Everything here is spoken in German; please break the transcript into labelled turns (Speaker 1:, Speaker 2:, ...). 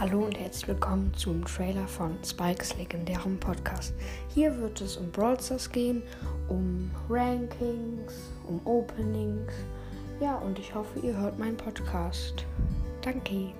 Speaker 1: Hallo und herzlich willkommen zum Trailer von Spikes legendärem Podcast. Hier wird es um Brawl Stars gehen, um Rankings, um Openings. Ja, und ich hoffe, ihr hört meinen Podcast. Danke.